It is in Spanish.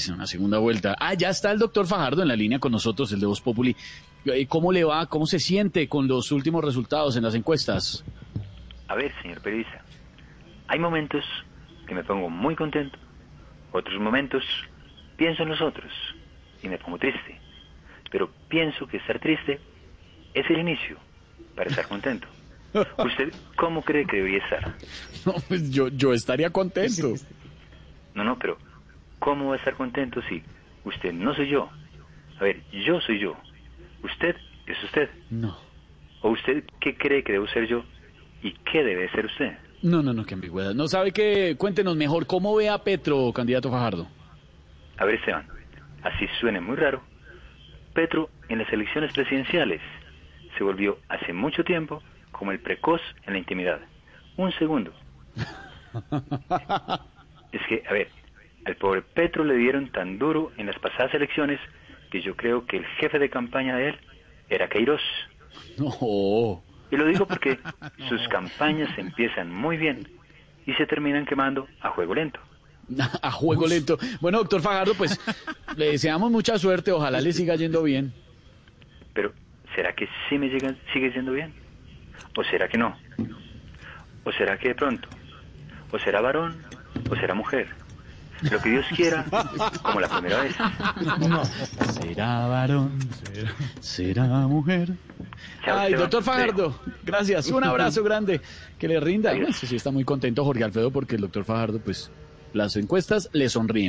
Es una segunda vuelta. Ah, ya está el doctor Fajardo en la línea con nosotros, el de Voz Populi. Eh, ¿Cómo le va? ¿Cómo se siente con los últimos resultados en las encuestas? A ver, señor periodista, hay momentos que me pongo muy contento, otros momentos pienso en los otros y me pongo triste. Pero pienso que estar triste es el inicio para estar contento. ¿Usted cómo cree que debería estar? No, pues yo, yo estaría contento. No, no, pero ¿cómo va a estar contento si usted no soy yo? A ver, yo soy yo. Usted es usted. No. ¿O usted qué cree que debo ser yo y qué debe ser usted? No, no, no, qué ambigüedad. No sabe que, cuéntenos mejor, ¿cómo ve a Petro, candidato Fajardo? A ver, Esteban, así suene muy raro. Petro en las elecciones presidenciales se volvió hace mucho tiempo como el precoz en la intimidad. Un segundo. Es que, a ver, pobre Petro le dieron tan duro en las pasadas elecciones que yo creo que el jefe de campaña de él era Queiroz. No. Y lo digo porque sus campañas empiezan muy bien y se terminan quemando a juego lento. A juego lento. Bueno, doctor Fajardo, pues le deseamos mucha suerte. Ojalá le siga yendo bien. Pero, ¿será que sí me llega, sigue yendo bien? ¿O será que no? ¿O será que de pronto? ¿O será varón? ¿O será mujer? Lo que Dios quiera, como la primera vez. Será varón, será, será mujer. Chao, Ay, Esteban. doctor Fajardo, gracias. Un abrazo grande. Que le rinda. Bueno, sí, sí, está muy contento Jorge Alfredo porque el doctor Fajardo, pues, las encuestas le sonríen.